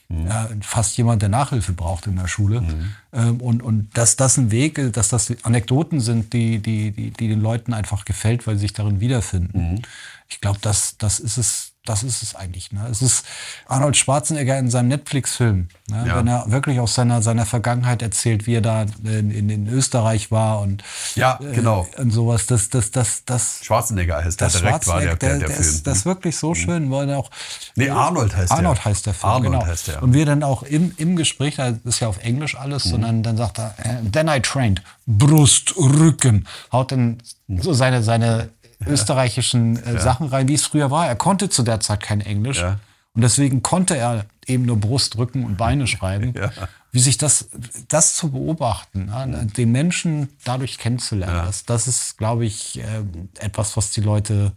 Mhm. Ja, fast jemand, der Nachhilfe braucht in der Schule. Mhm. Ähm, und, und dass das ein Weg, dass das Anekdoten sind, die, die, die, die den Leuten einfach gefällt, weil sie sich darin wiederfinden. Ich glaube, das, das ist es, das ist es eigentlich. Ne? Es ist Arnold Schwarzenegger in seinem Netflix-Film, ne? ja. wenn er wirklich aus seiner, seiner Vergangenheit erzählt, wie er da in, in, in Österreich war und, ja, genau. Äh, und sowas. Das, das, das, das, Schwarzenegger heißt der direkt war der, der, der, der Film. Ist, das ist wirklich so mhm. schön, weil er auch. Nee, Arnold heißt Arnold der. heißt der Film. Arnold genau. heißt der. Und wir dann auch im, im Gespräch, das ist ja auf Englisch alles, mhm. sondern dann sagt er, äh, then I trained, Brust, Rücken, haut dann mhm. so seine, seine [LAUGHS] österreichischen äh, ja. Sachen rein, wie es früher war. Er konnte zu der Zeit kein Englisch. Ja. Und deswegen konnte er eben nur Brust, Rücken und Beine [LAUGHS] schreiben. Ja. Wie sich das, das zu beobachten, ne? den Menschen dadurch kennenzulernen, das, das ist, glaube ich, äh, etwas, was die Leute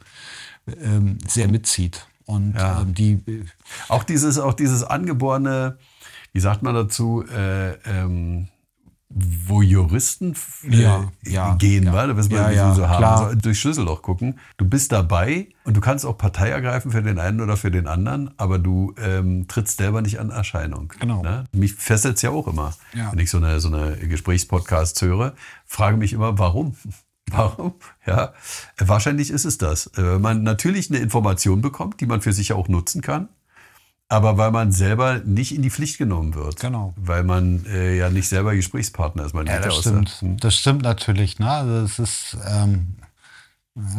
ähm, sehr mitzieht. Und ähm, die auch dieses, auch dieses angeborene, wie sagt man dazu, äh, ähm, wo Juristen äh, ja, ja, gehen, ja, weil, was wir ja, so haben, also durch Schlüsselloch gucken. Du bist dabei und du kannst auch Partei ergreifen für den einen oder für den anderen, aber du ähm, trittst selber nicht an Erscheinung. Genau. Ne? Mich fesselt es ja auch immer, wenn ich so eine, so eine Gesprächspodcast höre, frage mich immer, warum? [LAUGHS] Warum? Ja, wahrscheinlich ist es das. Wenn man natürlich eine Information bekommt, die man für sich auch nutzen kann aber weil man selber nicht in die Pflicht genommen wird. Genau. Weil man äh, ja nicht selber Gesprächspartner ist. Man ja, das stimmt. Hm. Das stimmt natürlich. Ne? Also es ist, ähm,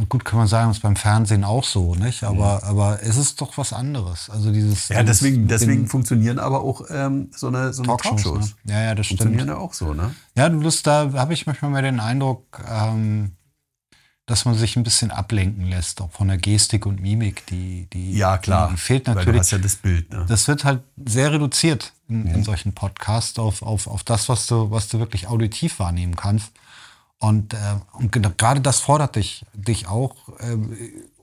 gut kann man sagen, ist beim Fernsehen auch so, nicht? Aber, mhm. aber es ist doch was anderes. Also dieses. Ja, deswegen, deswegen funktionieren aber auch ähm, so eine, so eine Talkshows. Talkshows. Ne? Ja, ja, das funktionieren stimmt. ja auch so, ne? Ja, du bist da, habe ich manchmal mal den Eindruck, ähm, dass man sich ein bisschen ablenken lässt, auch von der Gestik und Mimik, die, die, ja, klar. Die fehlt natürlich. Weil du hast ja das Bild. Ne? Das wird halt sehr reduziert in, mhm. in solchen Podcasts auf, auf, auf das, was du, was du wirklich auditiv wahrnehmen kannst. Und, äh, und gerade das fordert dich, dich auch, äh,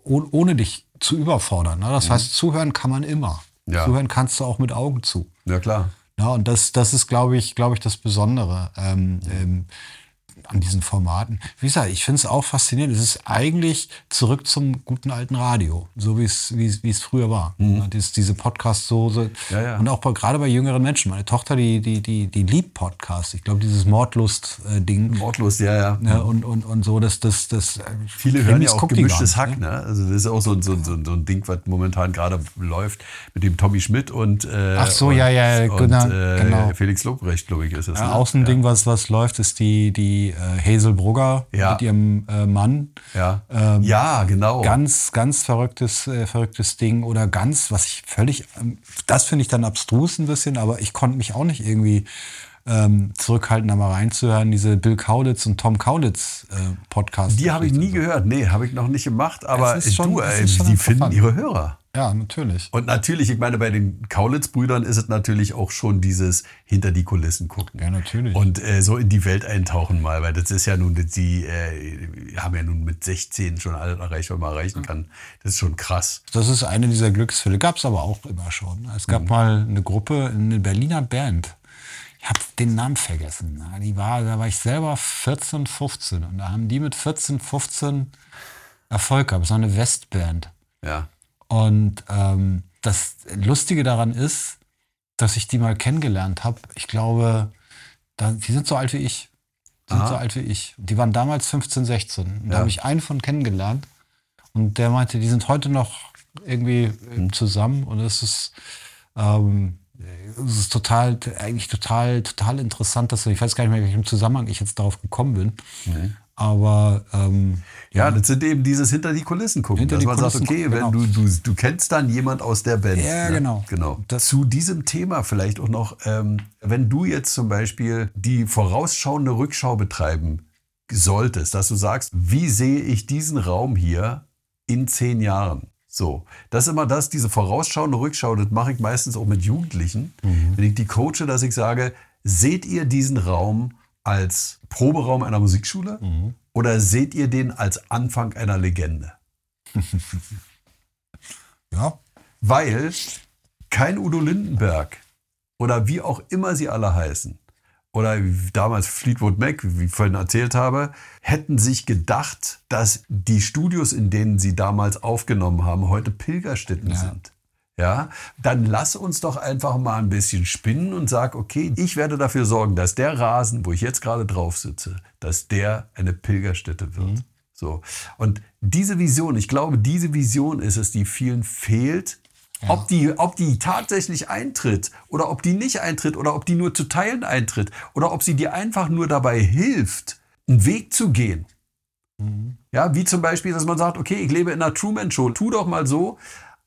ohne dich zu überfordern. Ne? Das mhm. heißt, zuhören kann man immer. Ja. Zuhören kannst du auch mit Augen zu. Ja, klar. Ja, und das, das ist, glaube ich, glaube ich, das Besondere. Ähm, ähm, an diesen Formaten. Wie gesagt, ich finde es auch faszinierend. Es ist eigentlich zurück zum guten alten Radio, so wie es wie es früher war. Mhm. Dies, diese Podcasts so, so ja, ja. und auch bei, gerade bei jüngeren Menschen. Meine Tochter, die die die die liebt Podcasts. Ich glaube, dieses Mordlust-Ding. Mordlust, ja, ja. ja und, und, und so, dass das das. Viele hören ja auch gemischtes Hack, ne? Also das ist auch so, so, so, so ein Ding, was momentan gerade läuft mit dem Tommy Schmidt und äh, ach so, und, ja, ja, genau, und, äh, genau. Felix Lobrecht, glaube ich, ist es. Ja, ne? Auch so ein Ding, was was läuft, ist die die die äh, Hazel Brugger Ja. mit ihrem äh, Mann. Ja, Ähm, ja genau. Ganz, ganz verrücktes, äh, verrücktes Ding. Oder ganz, was ich völlig, ähm, das finde ich dann abstrus ein bisschen, aber ich konnte mich auch nicht irgendwie ähm, zurückhalten, da mal reinzuhören. Diese Bill Kaulitz und Tom Kaulitz äh, Podcast. die habe ich nie gehört. Nee, habe ich noch nicht gemacht. Aber Es ist schon- du, ey, schon die finden ihre Hörer. Ja, natürlich. Und natürlich, ich meine, bei den Kaulitz-Brüdern ist es natürlich auch schon dieses hinter die Kulissen gucken. Ja, natürlich. Und äh, so in die Welt eintauchen mal, weil das ist ja nun, die äh, haben ja nun mit 16 schon alles erreicht, was man erreichen kann. Das ist schon krass. Das ist eine dieser Glücksfälle. Gab es aber auch immer schon. Es gab mal eine Gruppe, eine Berliner Band. Ich habe den Namen vergessen. Die war, da war ich selber 14, 15. Und da haben die mit 14, 15 Erfolg gehabt. Es war eine Westband. Ja. Und ähm, das Lustige daran ist, dass ich die mal kennengelernt habe. Ich glaube, da, die sind so alt wie ich. Die sind Aha. so alt wie ich. Die waren damals 15, 16. Und Ja. Da habe ich einen von kennengelernt. Und der meinte, die sind heute noch irgendwie Hm. äh, zusammen. Und es ist, ähm, es ist total, eigentlich total, total interessant, dass ich weiß gar nicht mehr, in welchem Zusammenhang ich jetzt darauf gekommen bin. Aber ähm, Ja, das sind eben dieses hinter die Kulissen gucken. Hinter dass die man sagt, Kulissen okay, gucken, wenn genau. du, du, du kennst dann jemand aus der Band. Ja, ne? genau. genau. Das- Zu diesem Thema vielleicht auch noch, ähm, wenn du jetzt zum Beispiel die vorausschauende Rückschau betreiben solltest, dass du sagst, wie sehe ich diesen Raum hier in zehn Jahren? So, das ist immer das, diese vorausschauende Rückschau, das mache ich meistens auch mit Jugendlichen. Wenn ich die coache, dass ich sage, seht ihr diesen Raum als Proberaum einer Musikschule oder seht ihr den als Anfang einer Legende? [LAUGHS] ja, Weil kein Udo Lindenberg oder wie auch immer sie alle heißen oder damals Fleetwood Mac, wie ich vorhin erzählt habe, hätten sich gedacht, dass die Studios, in denen sie damals aufgenommen haben, heute Pilgerstätten Ja. sind. Ja, dann lass uns doch einfach mal ein bisschen spinnen und sag, okay, ich werde dafür sorgen, dass der Rasen, wo ich jetzt gerade drauf sitze, dass der eine Pilgerstätte wird. So. Und diese Vision, ich glaube, diese Vision ist es, die vielen fehlt. Ob, die, ob die tatsächlich eintritt oder ob die nicht eintritt oder ob die nur zu Teilen eintritt oder ob sie dir einfach nur dabei hilft, einen Weg zu gehen. Ja, wie zum Beispiel, dass man sagt, okay, ich lebe in einer Truman-Show. Tu doch mal so,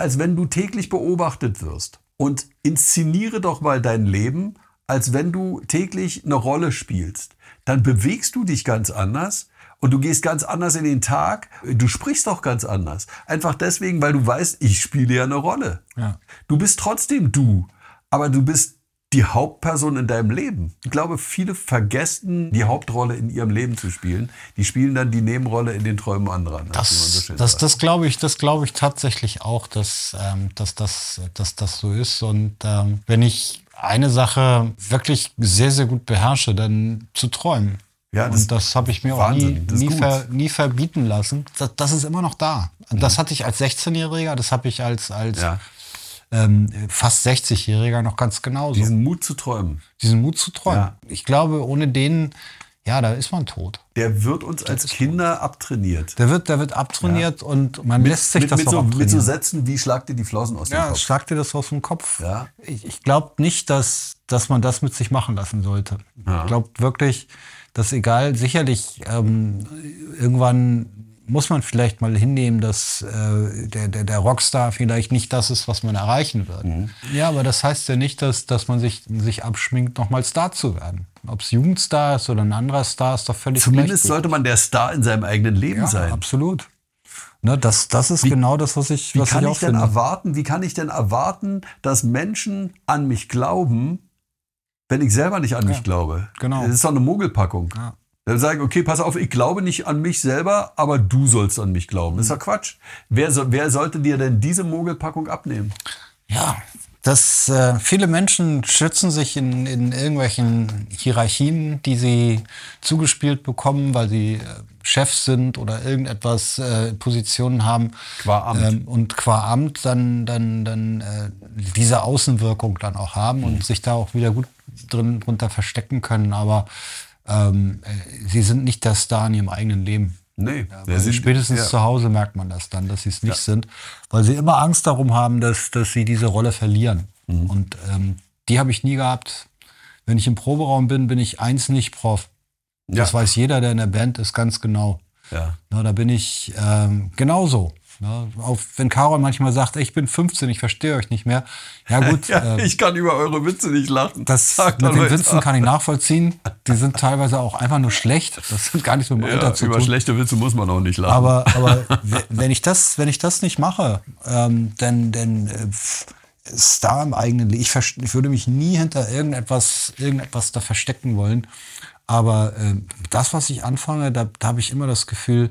als wenn du täglich beobachtet wirst. Und inszeniere doch mal dein Leben, als wenn du täglich eine Rolle spielst. Dann bewegst du dich ganz anders und du gehst ganz anders in den Tag. Du sprichst auch ganz anders. Einfach deswegen, weil du weißt, ich spiele ja eine Rolle. Ja. Du bist trotzdem du, aber du bist die Hauptperson in deinem Leben. Ich glaube, viele vergessen, die Hauptrolle in ihrem Leben zu spielen. Die spielen dann die Nebenrolle in den Träumen anderer. ne, man so Das, das, das glaube ich, das glaube ich tatsächlich auch, dass, ähm, dass, das, dass das so ist. Und ähm, wenn ich eine Sache wirklich sehr, sehr gut beherrsche, dann zu träumen. Ja, das- und das habe ich mir Wahnsinn, auch nie, das nie, ver, nie verbieten lassen. Das, das ist immer noch da. Das hatte ich als 16-Jähriger, das habe ich als, als ja, ähm, fast 60-Jähriger noch ganz genauso. Diesen, diesen Mut zu träumen, Mut zu träumen. Ja. Ich glaube, ohne den, ja, da ist man tot. der wird uns als ist Kinder abtrainiert. Der wird, der wird abtrainiert und man lässt sich mit, das mit, auch so, abtrainieren. mit so Sätzen wie schlag dir die Flossen aus dem Ja, Kopf. schlag dir das aus dem Kopf. Ja. Ich, ich glaube nicht, dass, dass man das mit sich machen lassen sollte. Ja. Ich glaube wirklich, dass egal, sicherlich ähm, irgendwann muss man vielleicht mal hinnehmen, dass äh, der, der, der Rockstar vielleicht nicht das ist, was man erreichen wird. Mhm. Ja, aber das heißt ja nicht, dass, dass man sich, sich abschminkt, nochmal Star zu werden. Ob es Jugendstar ist oder ein anderer Star, ist doch völlig Zumindest sollte man der Star in seinem eigenen Leben ja, sein. absolut. Ne, das, das ist genau das, was ich, Wie was kann ich ich, denn finde. erwarten, wie kann ich denn erwarten, dass Menschen an mich glauben, wenn ich selber nicht an mich glaube? genau. Das ist doch eine Mogelpackung. Ja. Dann sagen, okay, pass auf, ich glaube nicht an mich selber, aber du sollst an mich glauben. Das ist doch Quatsch. Wer, so, wer sollte dir denn diese Mogelpackung abnehmen? Ja, dass äh, viele Menschen schützen sich in, in irgendwelchen Hierarchien, die sie zugespielt bekommen, weil sie äh, Chefs sind oder irgendetwas äh, Positionen haben. Qua Amt. Ähm, und qua Amt dann, dann, dann äh, diese Außenwirkung dann auch haben Mhm. und sich da auch wieder gut drin drunter verstecken können. Aber ähm, äh, sie sind nicht der Star in ihrem eigenen Leben. Nee, Weil spätestens ja. zu Hause merkt man das dann, dass sie es nicht sind, weil sie immer Angst darum haben, dass, dass sie diese Rolle verlieren. Mhm. Und ähm, die habe ich nie gehabt. Wenn ich im Proberaum bin, bin ich eins nicht Prof. Das weiß jeder, der in der Band ist, ganz genau. Ja. Na, da bin ich ähm, genauso. Na, auch wenn Carol manchmal sagt, ich bin 15, ich verstehe euch nicht mehr. Ja gut, [LAUGHS] Ja, äh, ich kann über eure Witze nicht lachen. das Sagt mit den. Witzen kann ich nachvollziehen. Die sind teilweise auch einfach nur schlecht. Das hat gar nichts mit dem Alter Ja, zu über tun. schlechte Witze muss man auch nicht lachen. Aber, [LAUGHS] aber we- wenn ich das, wenn ich das nicht mache, ähm, dann, dann äh, pf, Star im eigenen Leben. Ich, ich würde mich nie hinter irgendetwas, irgendetwas da verstecken wollen. Aber ähm, das, was ich anfange, da, da habe ich immer das Gefühl,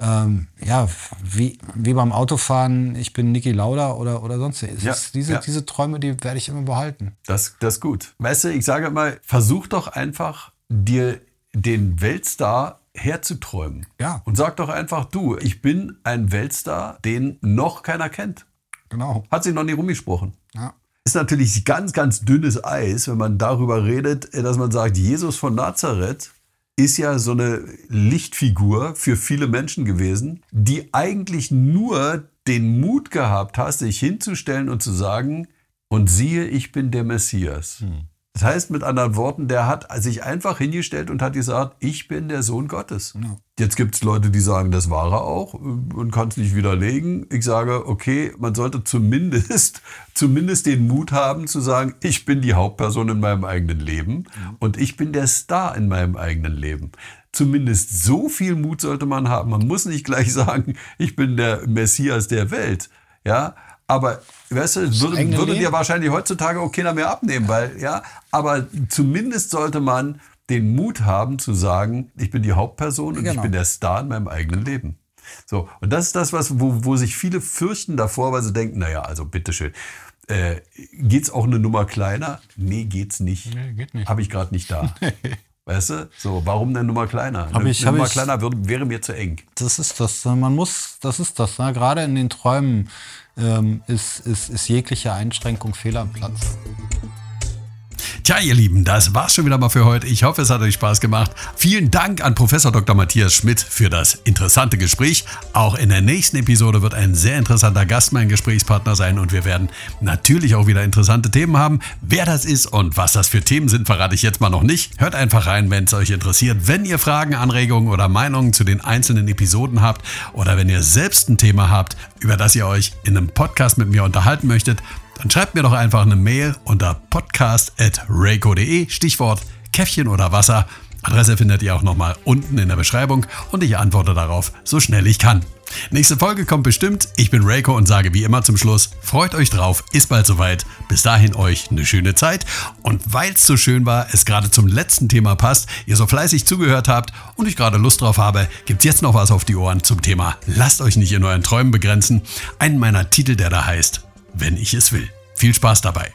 ähm, ja, wie, wie beim Autofahren, ich bin Niki Lauda oder, oder sonst. Es Ja, ist diese, ja. diese Träume, die werde ich immer behalten. Das, das ist gut. Weißt du, ich sage mal, versuch doch einfach, dir den Weltstar herzuträumen. Ja. Und sag doch einfach, du, ich bin ein Weltstar, den noch keiner kennt. Genau. Hat sich noch nie rumgesprochen. Ja. Ist natürlich ganz, ganz dünnes Eis, wenn man darüber redet, dass man sagt, Jesus von Nazareth ist ja so eine Lichtfigur für viele Menschen gewesen, die eigentlich nur den Mut gehabt hat, sich hinzustellen und zu sagen, und siehe, ich bin der Messias. Das heißt mit anderen Worten, der hat sich einfach hingestellt und hat gesagt, ich bin der Sohn Gottes. Ja. Jetzt gibt es Leute, die sagen, das war er auch äh, und kann es nicht widerlegen. Ich sage, okay, man sollte zumindest, [LAUGHS] zumindest den Mut haben zu sagen, ich bin die Hauptperson in meinem eigenen Leben und ich bin der Star in meinem eigenen Leben. Zumindest so viel Mut sollte man haben. Man muss nicht gleich [LAUGHS] sagen, ich bin der Messias der Welt. Ja, aber weißt du, würde, würde dir wahrscheinlich heutzutage auch keiner mehr abnehmen, weil, ja, aber zumindest sollte man den Mut haben zu sagen, ich bin die Hauptperson und ich Genau. bin der Star in meinem eigenen Leben. So, und das ist das, was, wo, wo sich viele fürchten davor, weil sie denken, naja, also bitteschön, äh, geht's auch eine Nummer kleiner? Nee, geht's nicht. Nee, geht nicht. Habe ich gerade nicht da. [LAUGHS] weißt du? So, warum eine Nummer kleiner? Hab eine ich- eine Nummer ich- kleiner würde, wäre mir zu eng. Das ist das. Man muss, das ist das. Ne? Gerade in den Träumen ähm, ist, ist, ist jegliche Einschränkung fehl am Platz. Tja, ihr Lieben, das war's schon wieder mal für heute. Ich hoffe, es hat euch Spaß gemacht. Vielen Dank an Professor Dr. Matthias Schmidt für das interessante Gespräch. Auch in der nächsten Episode wird ein sehr interessanter Gast mein Gesprächspartner sein und wir werden natürlich auch wieder interessante Themen haben. Wer das ist und was das für Themen sind, verrate ich jetzt mal noch nicht. Hört einfach rein, wenn es euch interessiert. Wenn ihr Fragen, Anregungen oder Meinungen zu den einzelnen Episoden habt oder wenn ihr selbst ein Thema habt, über das ihr euch in einem Podcast mit mir unterhalten möchtet, dann schreibt mir doch einfach eine Mail unter podcast.reiko.de, Stichwort Käffchen oder Wasser. Adresse findet ihr auch nochmal unten in der Beschreibung und ich antworte darauf so schnell ich kann. Nächste Folge kommt bestimmt. Ich bin Reiko und sage wie immer zum Schluss, freut euch drauf, ist bald soweit. Bis dahin euch eine schöne Zeit. Und weil es so schön war, es gerade zum letzten Thema passt, ihr so fleißig zugehört habt und ich gerade Lust drauf habe, gibt's jetzt noch was auf die Ohren zum Thema Lasst euch nicht in euren Träumen begrenzen. Einen meiner Titel, der da heißt, wenn ich es will. Viel Spaß dabei.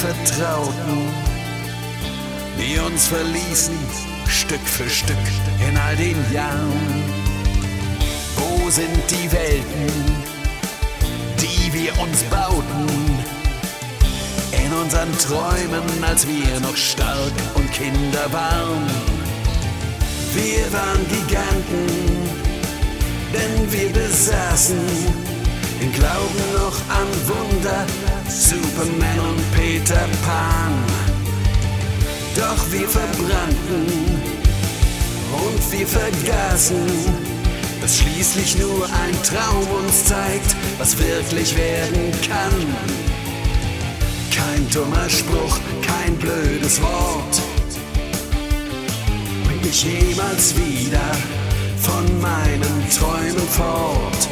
Vertrauten, die uns verließen, Stück für Stück in all den Jahren? Wo sind die Welten, die wir uns bauten, in unseren Träumen, als wir noch stark und Kinder waren? Wir waren Giganten, denn wir besaßen den Glauben noch an Wunder, Superman und Peter Pan. Doch wir verbrannten und wir vergaßen, dass schließlich nur ein Traum uns zeigt, was wirklich werden kann. Kein dummer Spruch, kein blödes Wort bringt mich jemals wieder von meinen Träumen fort.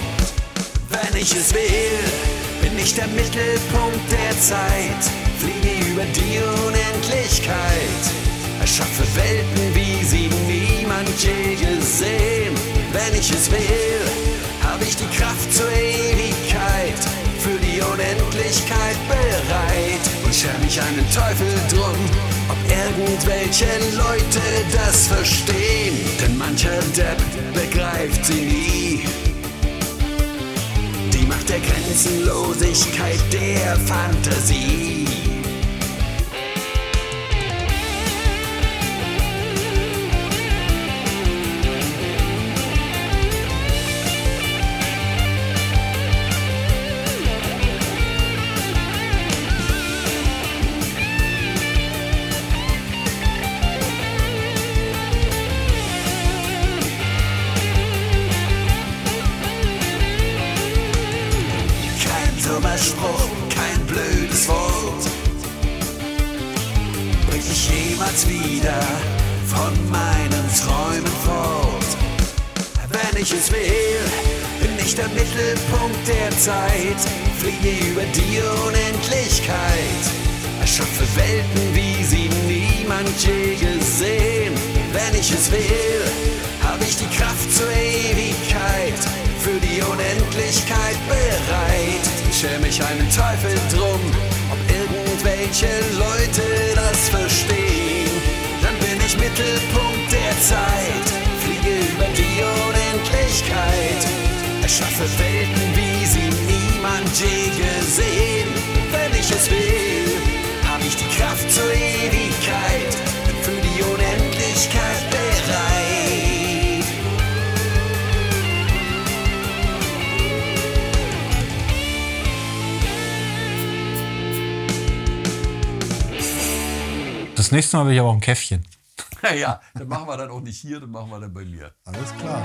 Wenn ich es will, bin ich der Mittelpunkt der Zeit, fliege über die Unendlichkeit, erschaffe Welten, wie sie niemand je gesehen. Wenn ich es will, habe ich die Kraft zur Ewigkeit, für die Unendlichkeit bereit. Und scher mich einen Teufel drum, ob irgendwelche Leute das verstehen, denn mancher Depp begreift sie nie. Der Grenzenlosigkeit der Fantasie. Dummer Spruch, kein blödes Wort bringt mich jemals wieder von meinen Träumen fort. Wenn ich es will, bin ich der Mittelpunkt der Zeit, fliege über die Unendlichkeit, erschaffe Welten, wie sie niemand je gesehen. Wenn ich es will, habe ich die Kraft zur Ewigkeit, für die Unendlichkeit bereit. Schäm mich einen Teufel drum, ob irgendwelche Leute das verstehen. Dann bin ich Mittelpunkt der Zeit, fliege über die Unendlichkeit, erschaffe Welten, wie sie niemand je gesehen. Wenn ich es will, habe ich die Kraft zur Ewigkeit, für die Unendlichkeit Fürs nächste Mal will ich aber auch ein Käffchen. [LAUGHS] Ja, dann machen wir dann auch nicht hier, dann machen wir dann bei mir. Alles klar.